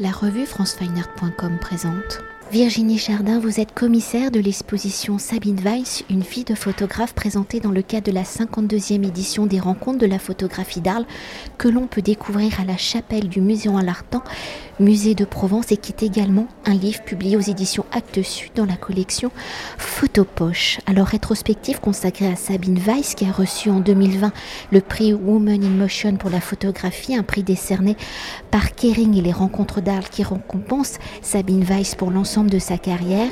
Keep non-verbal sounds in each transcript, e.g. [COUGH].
La revue francefineart.com présente. Virginie Chardin, vous êtes commissaire de l'exposition Sabine Weiss, une fille de photographe présentée dans le cadre de la 52e édition des Rencontres de la photographie d'Arles, que l'on peut découvrir à la chapelle du Musée à l'Artan, musée de Provence, et qui est également un livre publié aux éditions Actes Sud dans la collection Photopoche. Alors, rétrospective consacrée à Sabine Weiss, qui a reçu en 2020 le prix Woman in Motion pour la photographie, un prix décerné par Kering et les Rencontres d'Arles qui récompense Sabine Weiss pour l'ensemble de sa carrière.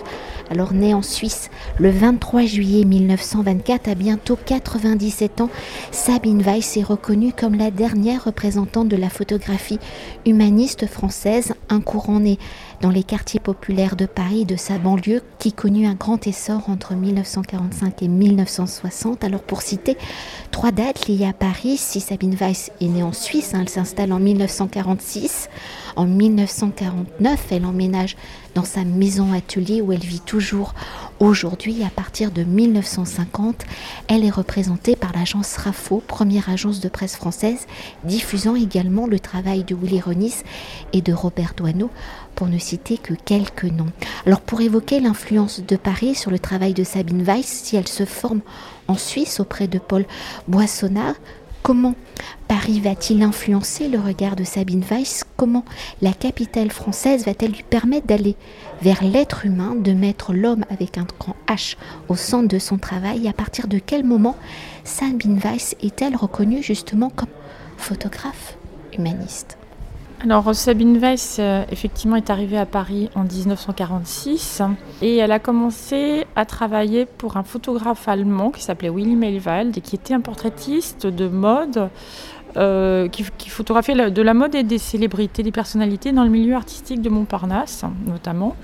Alors née en Suisse le 23 juillet 1924, à bientôt 97 ans, Sabine Weiss est reconnue comme la dernière représentante de la photographie humaniste française, un courant né dans les quartiers populaires de Paris et de sa banlieue qui connut un grand essor entre 1945 et 1960. Alors pour citer trois dates liées à Paris, si Sabine Weiss est née en Suisse, hein, elle s'installe en 1946. En 1949, elle emménage dans sa maison atelier où elle vit toujours aujourd'hui. À partir de 1950, elle est représentée par l'agence RAFO, première agence de presse française, diffusant également le travail de Willy Ronis et de Robert Doisneau, pour ne citer que quelques noms. Alors pour évoquer l'influence de Paris sur le travail de Sabine Weiss, si elle se forme en Suisse auprès de Paul Boissonnat, Comment Paris va-t-il influencer le regard de Sabine Weiss? Comment la capitale française va-t-elle lui permettre d'aller vers l'être humain, de mettre l'homme avec un grand H au centre de son travail? À partir de quel moment Sabine Weiss est-elle reconnue justement comme photographe humaniste? Alors Sabine Weiss, euh, effectivement, est arrivée à Paris en 1946 et elle a commencé à travailler pour un photographe allemand qui s'appelait Willy Melwald et qui était un portraitiste de mode euh, qui, photographiait de la mode et des célébrités, des personnalités dans le milieu artistique de Montparnasse notamment.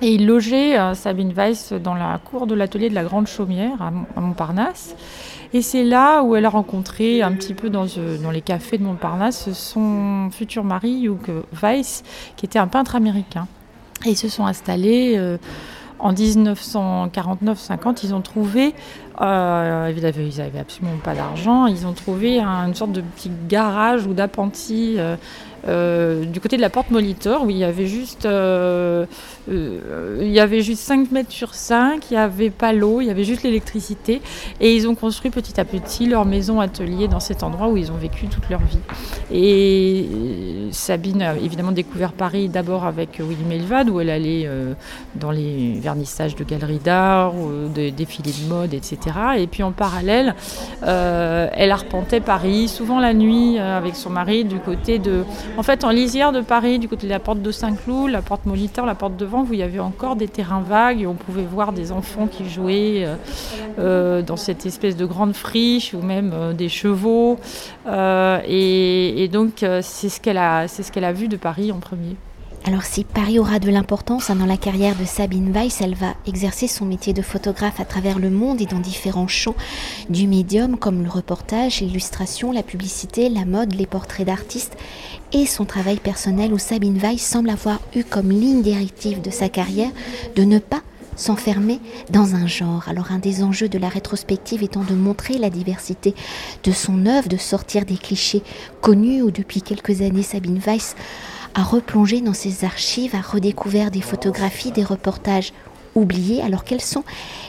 Et il logeait euh, Sabine Weiss dans la cour de l'atelier de la Grande Chaumière à Montparnasse. Et c'est là où elle a rencontré un petit peu dans, euh, les cafés de Montparnasse son futur mari, Hugh Weiss, qui était un peintre américain. Et ils se sont installés euh, en 1949-50. Ils ont trouvé, euh, ils n'avaient absolument pas d'argent, ils ont trouvé une sorte de petit garage ou d'appentis. Euh, du côté de la porte Molitor où il y avait juste euh, euh, il y avait juste 5 mètres sur 5, il n'y avait pas l'eau, il y avait juste l'électricité et ils ont construit petit à petit leur maison atelier dans cet endroit où ils ont vécu toute leur vie. Et Sabine a évidemment découvert Paris d'abord avec Willy Melvad où elle allait dans les vernissages de galeries d'art, des défilés de mode, etc. Et puis en parallèle, elle arpentait Paris, souvent la nuit avec son mari du côté de en fait, en lisière de Paris, du côté de la porte de Saint-Cloud, la porte Molitor, la porte de Vent, vous y avait encore des terrains vagues et on pouvait voir des enfants qui jouaient euh, euh, dans cette espèce de grande friche ou même euh, des chevaux. Et, donc, c'est ce qu'elle a vu de Paris en premier. Alors si Paris aura de l'importance hein, dans la carrière de Sabine Weiss, elle va exercer son métier de photographe à travers le monde et dans différents champs du médium comme le reportage, l'illustration, la publicité, la mode, les portraits d'artistes et son travail personnel où Sabine Weiss semble avoir eu comme ligne directive de sa carrière de ne pas s'enfermer dans un genre. Alors un des enjeux de la rétrospective étant de montrer la diversité de son œuvre, de sortir des clichés connus où depuis quelques années Sabine Weiss a replongé dans ses archives, a redécouvert des photographies, des reportages oubliés. Alors quelles sont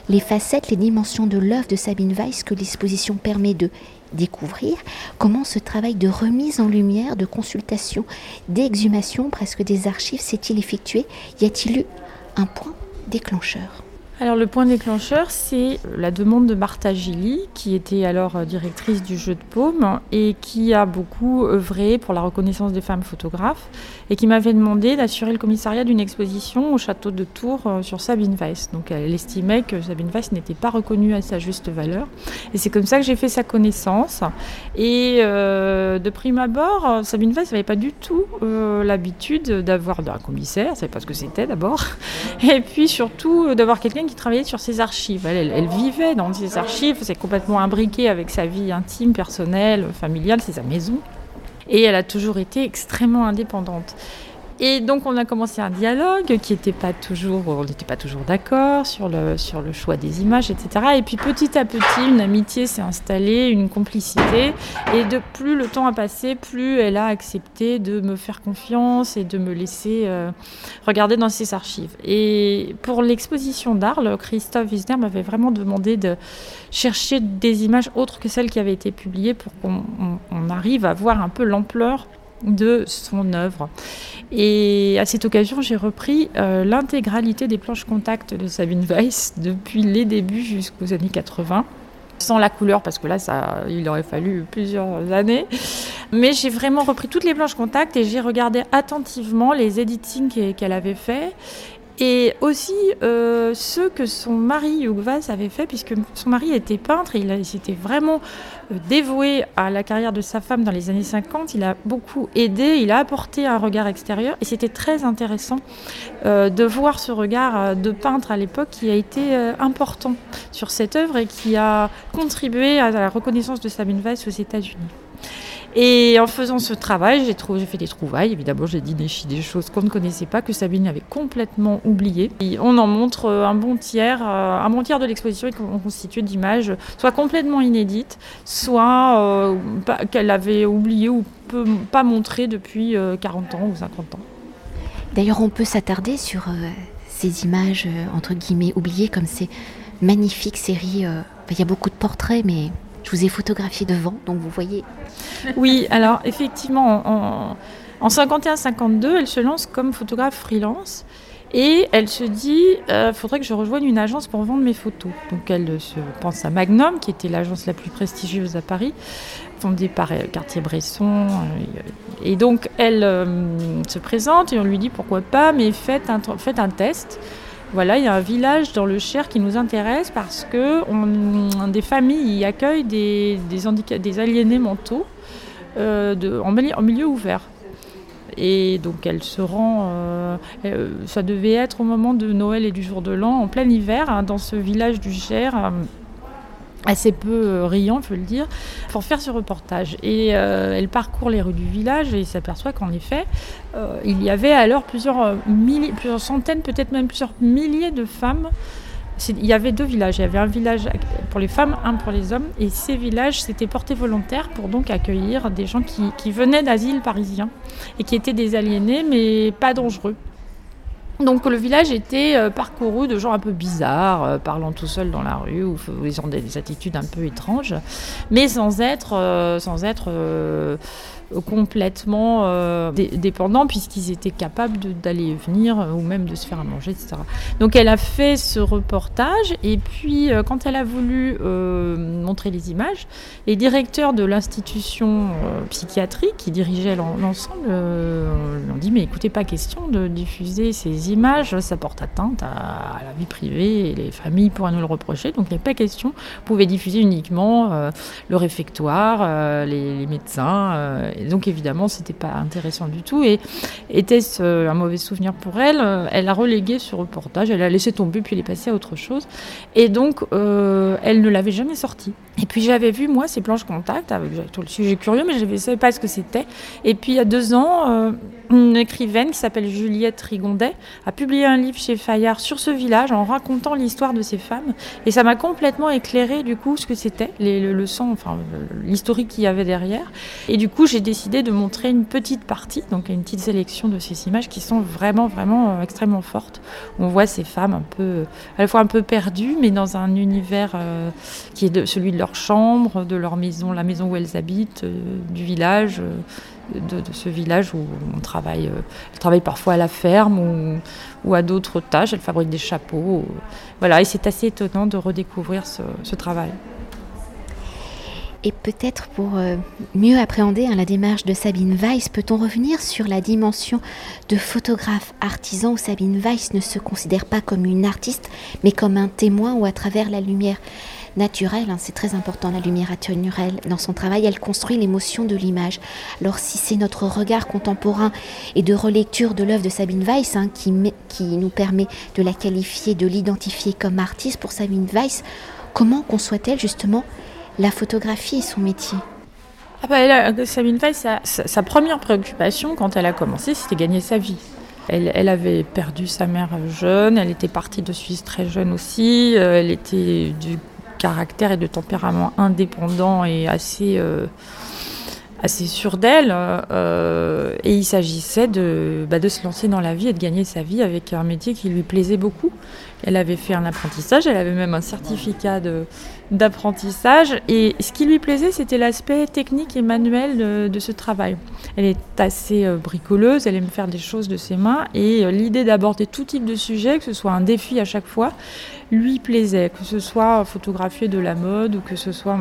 les facettes, les dimensions de l'œuvre de Sabine Weiss que l'exposition permet de découvrir? Comment ce travail de remise en lumière, de consultation, d'exhumation presque des archives s'est-il effectué? Y a-t-il eu un point déclencheur? Alors le point déclencheur, c'est la demande de Martha Gilly, qui était alors euh, directrice du jeu de paume et qui a beaucoup œuvré pour la reconnaissance des femmes photographes et qui m'avait demandé d'assurer le commissariat d'une exposition au château de Tours euh, sur Sabine Weiss. Donc elle estimait que Sabine Weiss n'était pas reconnue à sa juste valeur. Et c'est comme ça que j'ai fait sa connaissance. Et euh, de prime abord, Sabine Weiss n'avait pas du tout l'habitude d'avoir un commissaire, elle savait pas ce que c'était d'abord. [LAUGHS] Et puis surtout d'avoir quelqu'un qui travaillait sur ses archives. Elle, vivait dans ses archives, c'est complètement imbriqué avec sa vie intime, personnelle, familiale, c'est sa maison. Et elle a toujours été extrêmement indépendante. Et donc on a commencé un dialogue qui n'était pas toujours, on n'était pas toujours d'accord sur le, sur le choix des images, etc. Et puis petit à petit, une amitié s'est installée, une complicité. Et de plus le temps a passé, plus elle a accepté de me faire confiance et de me laisser euh, regarder dans ses archives. Et pour l'exposition d'Arles, Christophe Wisner m'avait vraiment demandé de chercher des images autres que celles qui avaient été publiées pour qu'on arrive à voir un peu l'ampleur de son œuvre. Et à cette occasion, j'ai repris euh, l'intégralité des planches contact de Sabine Weiss depuis les débuts jusqu'aux années 80 sans la couleur parce que là ça il aurait fallu plusieurs années. Mais j'ai vraiment repris toutes les planches contact et j'ai regardé attentivement les editings qu'elle avait fait et aussi euh, ceux que son mari Hugh avait fait, puisque son mari était peintre et il s'était vraiment euh, dévoué à la carrière de sa femme dans les années 50. Il a beaucoup aidé, il a apporté un regard extérieur et c'était très intéressant euh, de voir ce regard de peintre à l'époque qui a été important sur cette œuvre et qui a contribué à la reconnaissance de Sabine Weiss aux États-Unis. Et en faisant ce travail, j'ai, fait des trouvailles. Évidemment, j'ai dit des, choses qu'on ne connaissait pas, que Sabine avait complètement oublié. on en montre euh, un bon tiers. Euh, un bon tiers de l'exposition est constitué d'images soit complètement inédites, soit euh, qu'elle avait oublié ou pas montré depuis 40 ans ou 50 ans. D'ailleurs, on peut s'attarder sur ces images, entre guillemets, oubliées, comme ces magnifiques séries. Il y a beaucoup de portraits, mais je vous ai photographié devant, donc vous voyez. Oui, alors effectivement, en, en 51-52, elle se lance comme photographe freelance. Et elle se dit, il euh, faudrait que je rejoigne une agence pour vendre mes photos. Donc elle se pense à Magnum, qui était l'agence la plus prestigieuse à Paris, fondée par euh, Cartier-Bresson. Euh, et donc elle se présente et on lui dit pourquoi pas, mais faites un test. Voilà, il y a un village dans le Cher qui nous intéresse parce que des familles y accueillent des, aliénés mentaux euh, en, milieu, ouvert. Et donc elle se rend, euh, euh, ça devait être au moment de Noël et du jour de l'an, en plein hiver, hein, dans ce village du Cher assez peu euh, riant, faut le dire, pour faire ce reportage. Et euh, elle parcourt les rues du village et s'aperçoit qu'en effet, euh, il y avait alors plusieurs centaines, peut-être même plusieurs milliers de femmes. Il y avait deux villages. Il y avait un village pour les femmes, un pour les hommes. Et ces villages s'étaient portés volontaires pour donc accueillir des gens qui, qui venaient d'asile parisien et qui étaient des aliénés, mais pas dangereux. Donc le village était euh, parcouru de gens un peu bizarres, euh, parlant tout seuls dans la rue, ou ils ont des, attitudes un peu étranges, mais sans être, euh, sans être complètement euh, dépendants puisqu'ils étaient capables d'aller venir euh, ou même de se faire à manger, etc. Donc elle a fait ce reportage et puis euh, quand elle a voulu montrer les images, les directeurs de l'institution psychiatrique qui dirigeait l'ensemble ont dit mais écoutez pas question de diffuser ces images, ça porte atteinte à, la vie privée et les familles pourraient nous le reprocher, donc il n'est pas question, vous pouvez diffuser uniquement le réfectoire, les, les, donc évidemment, c'était pas intéressant du tout. Et était-ce un mauvais souvenir pour elle? Elle a relégué ce reportage, elle a laissé tomber, puis elle est passée à autre chose. Et donc, euh, elle ne l'avait jamais sorti. Et puis j'avais vu, moi, ces planches contact, avec tout le sujet curieux, mais je ne savais pas ce que c'était. Et puis il y a deux ans, euh, une écrivaine qui s'appelle Juliette Rigondet a publié un livre chez Fayard sur ce village en racontant l'histoire de ces femmes. Et ça m'a complètement éclairé, du coup, ce que c'était, le, le enfin, l'historique qu'il y avait derrière. Et du coup, j'ai décidé de montrer une petite partie, donc une petite sélection de ces images qui sont vraiment, vraiment euh, extrêmement fortes. On voit ces femmes un peu, à la fois un peu perdues, mais dans un univers euh, qui est celui de leur chambre, de leur maison, la maison où elles habitent, euh, du village, de, ce village où on travaille, elles travaillent parfois à la ferme ou, à d'autres tâches, elles fabriquent des chapeaux. Voilà, et c'est assez étonnant de redécouvrir ce, travail. Et peut-être pour euh, mieux appréhender hein, la démarche de Sabine Weiss, peut-on revenir sur la dimension de photographe artisan où Sabine Weiss ne se considère pas comme une artiste, mais comme un témoin ou à travers la lumière? Naturelle, hein, c'est très important la lumière naturelle dans son travail, elle construit l'émotion de l'image. Alors si c'est notre regard contemporain et de relecture de l'œuvre de Sabine Weiss hein, qui, nous permet de la qualifier, de l'identifier comme artiste pour Sabine Weiss, comment conçoit-elle justement la photographie est son métier? Ah bah, Sabine Veil, sa, première préoccupation quand elle a commencé, c'était gagner sa vie. Elle, elle, avait perdu sa mère jeune, elle était partie de Suisse très jeune aussi, elle était du caractère et de tempérament indépendant et assez assez sûre d'elle. Euh, et il s'agissait de, bah, de se lancer dans la vie et de gagner sa vie avec un métier qui lui plaisait beaucoup. Elle avait fait un apprentissage, elle avait même un certificat d'apprentissage. Et ce qui lui plaisait, c'était l'aspect technique et manuel de, ce travail. Elle est assez euh, bricoleuse, elle aime faire des choses de ses mains. Et euh, l'idée d'aborder tout type de sujet, que ce soit un défi à chaque fois, lui plaisait. Que ce soit photographier de la mode ou que ce soit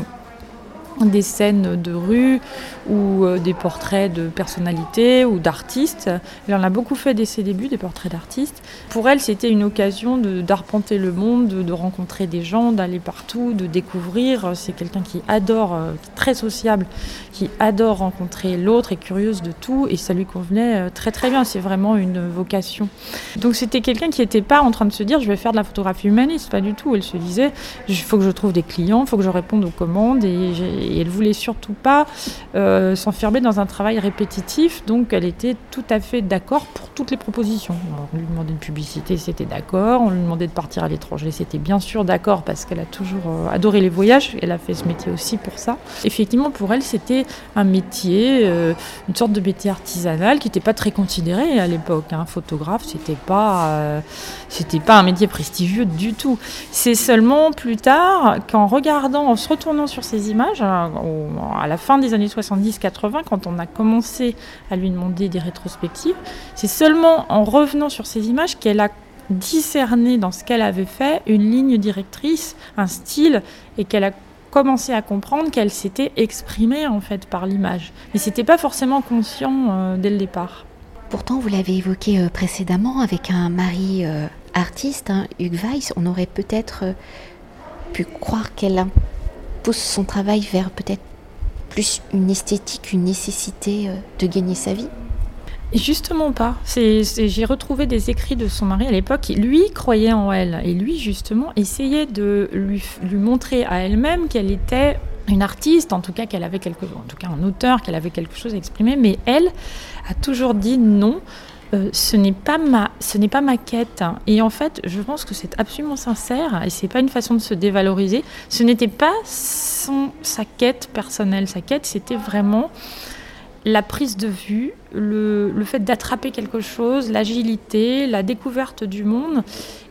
des scènes de rue ou euh, des portraits de personnalités ou d'artistes. Elle en a beaucoup fait dès ses débuts, des portraits d'artistes. Pour elle, c'était une occasion d'arpenter le monde, de, rencontrer des gens, d'aller partout, de découvrir. C'est quelqu'un qui adore, euh, très sociable, qui adore rencontrer l'autre et curieuse de tout. Et ça lui convenait euh, très très bien. C'est vraiment une vocation. Donc c'était quelqu'un qui n'était pas en train de se dire je vais faire de la photographie humaniste, pas du tout. Elle se disait il faut que je trouve des clients, il faut que je réponde aux commandes et et elle voulait surtout pas euh, s'enfermer dans un travail répétitif, donc elle était tout à fait d'accord pour toutes les propositions. on lui demandait une publicité, c'était d'accord, on lui demandait de partir à l'étranger, c'était bien sûr d'accord parce qu'elle a toujours euh, adoré les voyages, elle a fait ce métier aussi pour ça. Effectivement, pour elle, c'était un métier, euh, une sorte de métier artisanal qui n'était pas très considéré à l'époque. Un hein. Photographe, c'était pas, c'était pas un métier prestigieux du tout. C'est seulement plus tard qu'en regardant, en se retournant sur ces images, à la fin des années 70-80, quand on a commencé à lui demander des rétrospectives, c'est seulement en revenant sur ces images qu'elle a discerné dans ce qu'elle avait fait une ligne directrice, un style, et qu'elle a commencé à comprendre qu'elle s'était exprimée en fait par l'image. Mais c'était pas forcément conscient euh, dès le départ. Pourtant, vous l'avez évoqué euh, précédemment avec un mari euh, artiste, hein, Hugues Weiss, on aurait peut-être pu croire qu'elle pousse son travail vers peut-être plus une esthétique, une nécessité euh, de gagner sa vie Justement pas. j'ai retrouvé des écrits de son mari à l'époque. Lui croyait en elle et lui justement essayait de lui, lui montrer à elle-même qu'elle était une artiste, en tout cas qu'elle avait quelque, en tout cas un auteur, qu'elle avait quelque chose à exprimer. Mais elle a toujours dit non. Euh, ce n'est pas ma, ce n'est pas ma quête. Et en fait, je pense que c'est absolument sincère et c'est pas une façon de se dévaloriser. Ce n'était pas son, sa quête personnelle. Sa quête, c'était vraiment la prise de vue, le, le fait d'attraper quelque chose, l'agilité, la découverte du monde.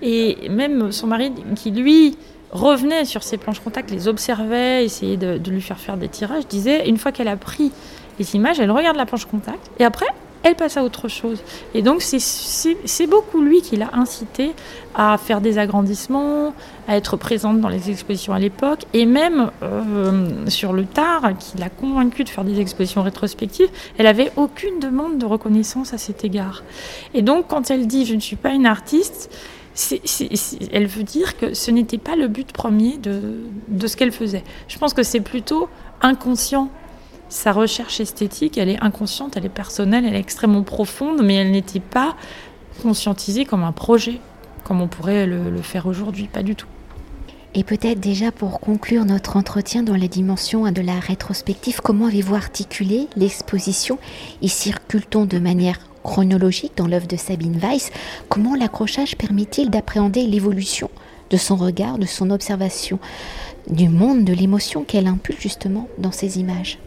Et même son mari, qui lui revenait sur ses planches contact, les observait, essayait de, de lui faire faire des tirages, disait, une fois qu'elle a pris les images, elle regarde la planche contact et après, elle passe à autre chose. Et donc c'est beaucoup lui qui l'a incité à faire des agrandissements, à être présente dans les expositions à l'époque, et même euh, sur le tard, qui l'a convaincu de faire des expositions rétrospectives, elle avait aucune demande de reconnaissance à cet égard. Et donc quand elle dit je ne suis pas une artiste, elle veut dire que ce n'était pas le but premier de ce qu'elle faisait. Je pense que c'est plutôt inconscient sa recherche esthétique, elle est inconsciente, elle est personnelle, elle est extrêmement profonde, mais elle n'était pas conscientisée comme un projet, comme on pourrait le, faire aujourd'hui, pas du tout. Et peut-être déjà pour conclure notre entretien dans la dimension de la rétrospective, comment avez-vous articulé l'exposition Y circule-t-on de manière chronologique dans l'œuvre de Sabine Weiss? Comment l'accrochage permet-il d'appréhender l'évolution de son regard, de son observation, du monde, de l'émotion qu'elle impulse justement dans ces images?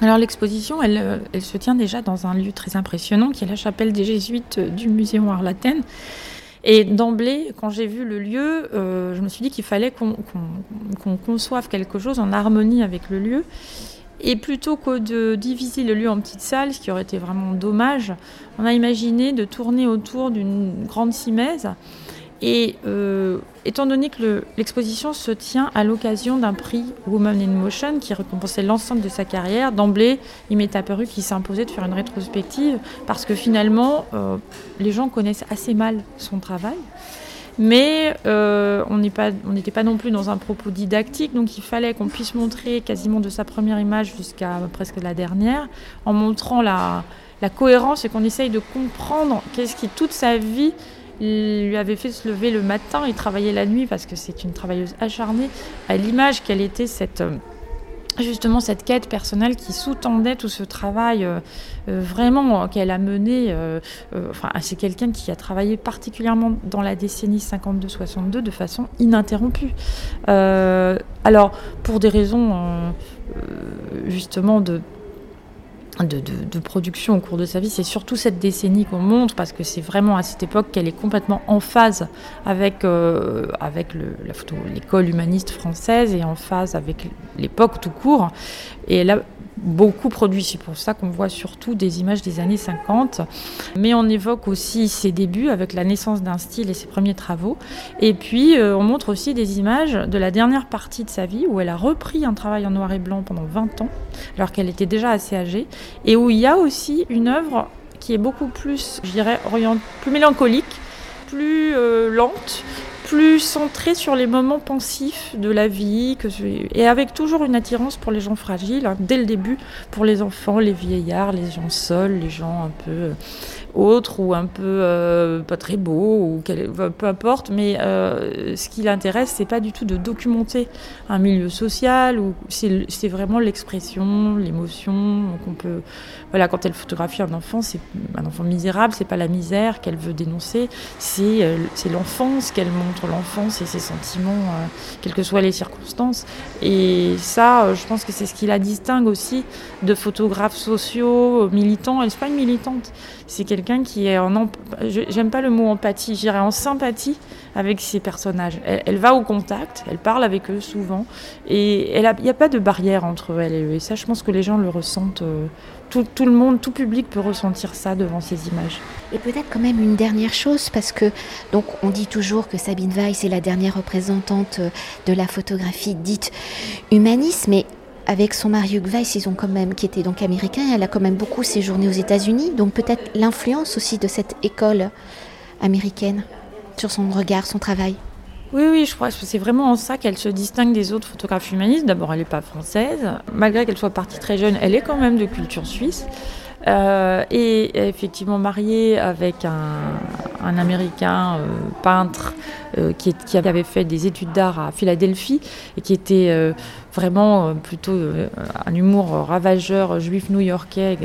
Alors l'exposition, euh, elle, se tient déjà dans un lieu très impressionnant qui est la chapelle des Jésuites du Muséum Arlatène. Et d'emblée, quand j'ai vu le lieu, euh, je me suis dit qu'il fallait qu'on conçoive quelque chose en harmonie avec le lieu. Et plutôt que de diviser le lieu en petites salles, ce qui aurait été vraiment dommage, on a imaginé de tourner autour d'une grande simèse et euh, étant donné que l'exposition se tient à l'occasion d'un prix Woman in Motion qui récompensait l'ensemble de sa carrière, d'emblée, il m'est apparu qu'il s'imposait de faire une rétrospective parce que finalement, euh, les gens connaissent assez mal son travail. Mais euh, on n'était pas non plus dans un propos didactique, donc il fallait qu'on puisse montrer quasiment de sa première image jusqu'à presque la dernière, en montrant la, la cohérence et qu'on essaye de comprendre qu'est-ce qui, toute sa vie, lui avait fait se lever le matin et travailler la nuit parce que c'est une travailleuse acharnée, à l'image qu'elle était cette, euh, justement cette quête personnelle qui sous-tendait tout ce travail euh, euh, vraiment qu'elle a mené. enfin, c'est quelqu'un qui a travaillé particulièrement dans la décennie 52-62 de façon ininterrompue. alors, pour des raisons justement de de, production au cours de sa vie. C'est surtout cette décennie qu'on montre parce que c'est vraiment à cette époque qu'elle est complètement en phase avec, euh, l'école humaniste française et en phase avec l'époque tout court. Et elle a beaucoup produit. C'est pour ça qu'on voit surtout des images des années 50. Mais on évoque aussi ses débuts avec la naissance d'un style et ses premiers travaux. Et puis euh, on montre aussi des images de la dernière partie de sa vie où elle a repris un travail en noir et blanc pendant 20 ans, alors qu'elle était déjà assez âgée. Et où il y a aussi une œuvre qui est beaucoup plus, je dirais, plus mélancolique, plus euh, lente, plus centré sur les moments pensifs de la vie, et avec toujours une attirance pour les gens fragiles, hein, dès le début, pour les enfants, les vieillards, les gens seuls, les gens un peu euh, autres ou un peu euh, pas très beaux, ou peu importe, mais euh, ce qui l'intéresse, c'est pas du tout de documenter un milieu social, ou c'est vraiment l'expression, l'émotion qu'on peut... Voilà, quand elle photographie un enfant, c'est un enfant misérable, c'est pas la misère qu'elle veut dénoncer, c'est l'enfance qu'elle montre l'enfance et ses sentiments, euh, quelles que soient les circonstances. Et ça, euh, je pense que c'est ce qui la distingue aussi de photographes sociaux, militants. Elle n'est pas une militante, c'est quelqu'un qui est en... J'aime pas le mot empathie, j'irais en sympathie avec ses personnages. Elle, va au contact, elle parle avec eux souvent, et il n'y a, pas de barrière entre elle et eux. Et ça, je pense que les gens le ressentent. Euh, tout, tout, le monde, tout public peut ressentir ça devant ces images. Et peut-être quand même une dernière chose, parce que donc on dit toujours que Sabine Weiss est la dernière représentante euh, de la photographie dite humaniste, mais avec son mari Hugh Weiss, qui était donc américain, elle a quand même beaucoup séjourné aux États-Unis, donc peut-être l'influence aussi de cette école américaine sur son regard, son travail. Oui, oui, je crois que c'est vraiment en ça qu'elle se distingue des autres photographes humanistes. D'abord, elle n'est pas française. Malgré qu'elle soit partie très jeune, elle est quand même de culture suisse. Euh, et effectivement mariée avec un, Américain euh, peintre euh, qui, avait fait des études d'art à Philadelphie et qui était vraiment plutôt un humour ravageur juif new-yorkais.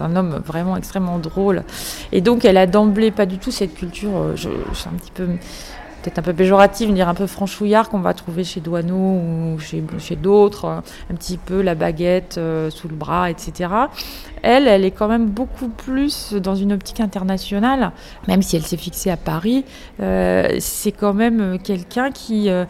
Un homme vraiment extrêmement drôle. Et donc elle a d'emblée pas du tout cette culture, un petit peu peut-être un peu péjorative, dire un peu franchouillard qu'on va trouver chez Douaneau ou chez, d'autres, un petit peu la baguette sous le bras, etc. Elle, elle est quand même beaucoup plus dans une optique internationale, même si elle s'est fixée à Paris. Euh, c'est quand même quelqu'un qui euh,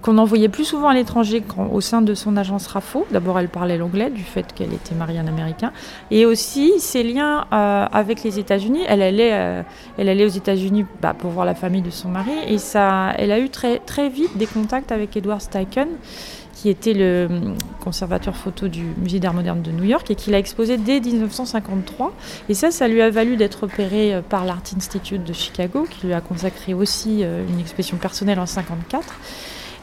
qu'on envoyait plus souvent à l'étranger qu'au sein de son agence RAFO. D'abord, elle parlait l'anglais du fait qu'elle était mariée à un Américain, et aussi ses liens avec les États-Unis. Elle allait, elle allait aux États-Unis bah, pour voir la famille de son mari, et ça elle a eu très, très vite des contacts avec Edward Steichen, qui était le conservateur photo du Musée d'art moderne de New York et qui l'a exposé dès 1953. Et ça, ça lui a valu d'être opéré euh, par l'Art Institute de Chicago, qui lui a consacré aussi euh, une expression personnelle en 1954.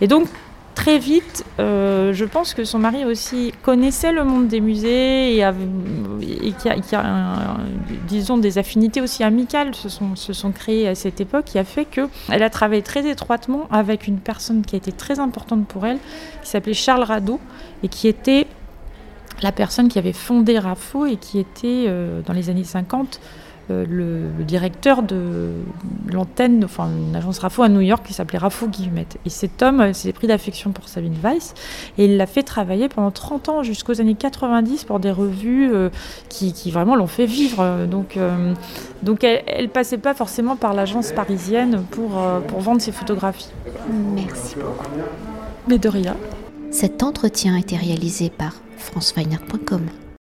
Et donc, très vite, euh, je pense que son mari aussi connaissait le monde des musées et, qui a, disons, des affinités aussi amicales se sont, créées à cette époque, qui a fait qu'elle a travaillé très étroitement avec une personne qui a été très importante pour elle, qui s'appelait Charles Rado, et qui était la personne qui avait fondé RAFO et qui était, euh, dans les années 50, euh, le, directeur de l'antenne, enfin une agence RAFO à New York qui s'appelait RAFO Guillemette. Et cet homme euh, s'est pris d'affection pour Sabine Weiss et il l'a fait travailler pendant 30 ans jusqu'aux années 90 pour des revues euh, qui, vraiment l'ont fait vivre. Donc, donc elle, ne passait pas forcément par l'agence parisienne pour, pour vendre ses photographies. Merci beaucoup. Mais de rien. Cet entretien a été réalisé par franceweiner.com.